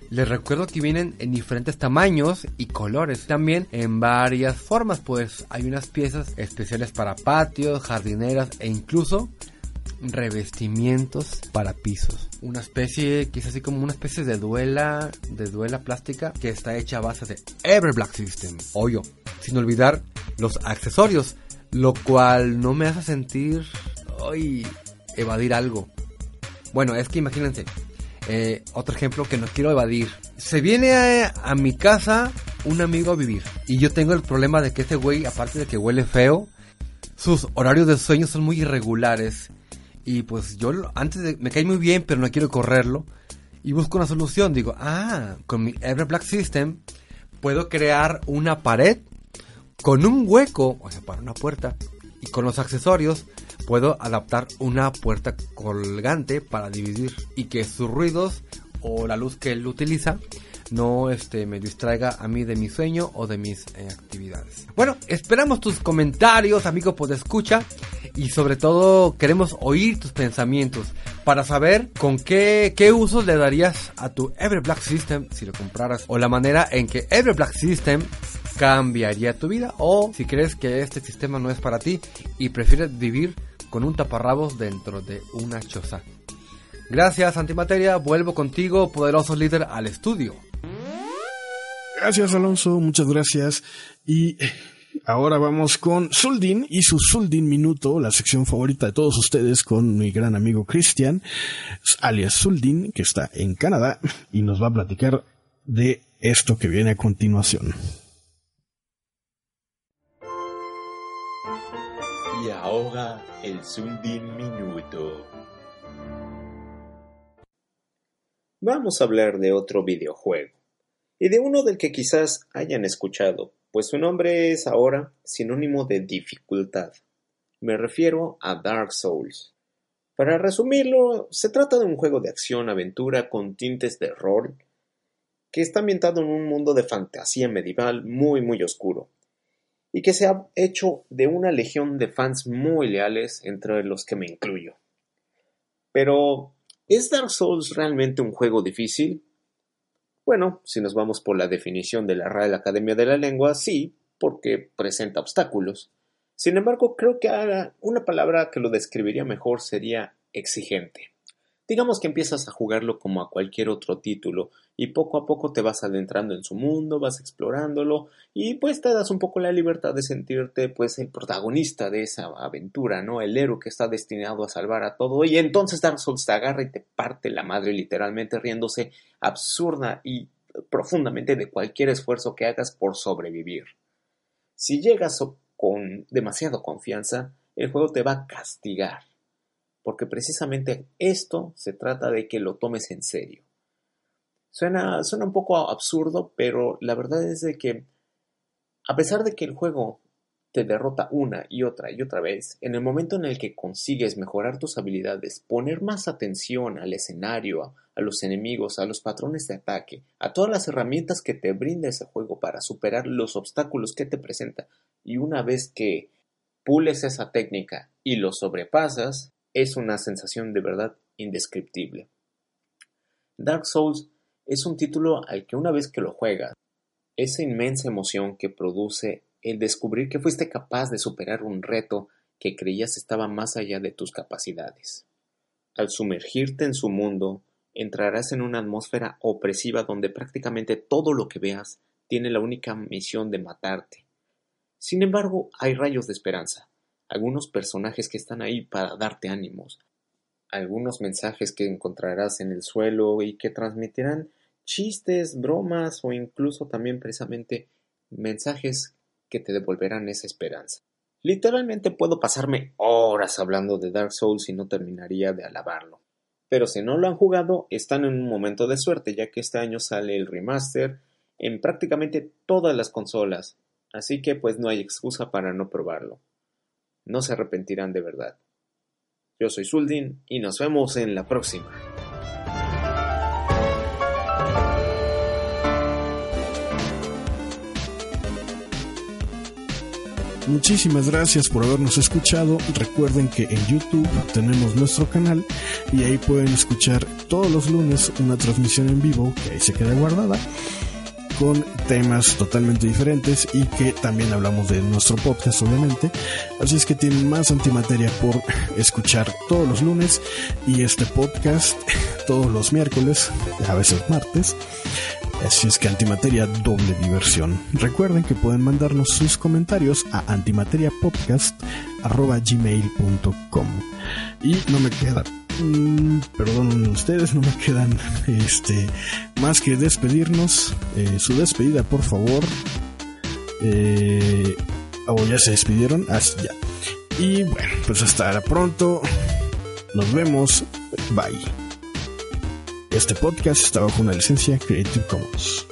les recuerdo que vienen en diferentes tamaños y colores. También en varias formas, pues hay unas piezas especiales para patios, jardineras e incluso revestimientos para pisos. Una especie, que es así como una especie de duela, de duela plástica que está hecha a base de Everblack System. Oyo, sin olvidar los accesorios lo cual no me hace sentir ay, evadir algo. Bueno, es que imagínense, eh, otro ejemplo que no quiero evadir. Se viene a, mi casa un amigo a vivir y yo tengo el problema de que ese güey, aparte de que huele feo, sus horarios de sueño son muy irregulares y pues yo antes me cae muy bien, pero no quiero correrlo y busco una solución. Digo, ah, con mi Ever Black System puedo crear una pared con un hueco, o sea, para una puerta, y con los accesorios puedo adaptar una puerta colgante para dividir y que sus ruidos o la luz que él utiliza no este, me distraiga a mí de mi sueño o de mis eh, actividades. Bueno, esperamos tus comentarios, amigo pues escucha y sobre todo queremos oír tus pensamientos para saber con qué, qué usos le darías a tu Every Black System si lo compraras o la manera en que Every Black System cambiaría tu vida o si crees que este sistema no es para ti y prefieres vivir con un taparrabos dentro de una choza. Gracias Antimateria, vuelvo contigo, poderoso líder, al estudio. Gracias Alonso, muchas gracias. Y ahora vamos con Suldin y su Suldin Minuto, la sección favorita de todos ustedes con mi gran amigo Cristian, alias Suldin, que está en Canadá y nos va a platicar de esto que viene a continuación. Y ahora el Suldin Minuto. Vamos a hablar de otro videojuego y de uno del que quizás hayan escuchado, pues su nombre es ahora sinónimo de dificultad. Me refiero a Dark Souls. Para resumirlo, se trata de un juego de acción-aventura con tintes de rol, que está ambientado en un mundo de fantasía medieval muy muy oscuro, y que se ha hecho de una legión de fans muy leales, entre los que me incluyo. Pero, ¿es Dark Souls realmente un juego difícil? Bueno, si nos vamos por la definición de la Real Academia de la Lengua, sí, porque presenta obstáculos. Sin embargo, creo que una palabra que lo describiría mejor sería exigente. Digamos que empiezas a jugarlo como a cualquier otro título y poco a poco te vas adentrando en su mundo, vas explorándolo y pues te das un poco la libertad de sentirte pues el protagonista de esa aventura, ¿no? El héroe que está destinado a salvar a todo y entonces Dark Souls te agarra y te parte la madre literalmente riéndose absurda y profundamente de cualquier esfuerzo que hagas por sobrevivir. Si llegas con demasiada confianza, el juego te va a castigar porque precisamente esto se trata de que lo tomes en serio. Suena, suena un poco absurdo, pero la verdad es de que a pesar de que el juego te derrota una y otra y otra vez, en el momento en el que consigues mejorar tus habilidades, poner más atención al escenario, a los enemigos, a los patrones de ataque, a todas las herramientas que te brinda ese juego para superar los obstáculos que te presenta, y una vez que pules esa técnica y lo sobrepasas, es una sensación de verdad indescriptible. Dark Souls es un título al que una vez que lo juegas, esa inmensa emoción que produce el descubrir que fuiste capaz de superar un reto que creías estaba más allá de tus capacidades. Al sumergirte en su mundo, entrarás en una atmósfera opresiva donde prácticamente todo lo que veas tiene la única misión de matarte. Sin embargo, hay rayos de esperanza algunos personajes que están ahí para darte ánimos, algunos mensajes que encontrarás en el suelo y que transmitirán chistes, bromas o incluso también precisamente mensajes que te devolverán esa esperanza. Literalmente puedo pasarme horas hablando de Dark Souls y no terminaría de alabarlo. Pero si no lo han jugado, están en un momento de suerte, ya que este año sale el remaster en prácticamente todas las consolas, así que pues no hay excusa para no probarlo no se arrepentirán de verdad. Yo soy Suldin y nos vemos en la próxima. Muchísimas gracias por habernos escuchado. Recuerden que en YouTube tenemos nuestro canal y ahí pueden escuchar todos los lunes una transmisión en vivo que ahí se queda guardada con temas totalmente diferentes y que también hablamos de nuestro podcast obviamente. Así es que tienen más antimateria por escuchar todos los lunes y este podcast [laughs] todos los miércoles, a veces martes. Así es que antimateria doble diversión. Recuerden que pueden mandarnos sus comentarios a antimateriapodcast.gmail.com Y no me queda Mm, perdón ustedes, no me quedan [laughs] este más que despedirnos. Eh, su despedida, por favor. Eh, o ya se despidieron. Así ya. Y bueno, pues hasta pronto. Nos vemos. Bye. Este podcast está bajo una licencia Creative Commons.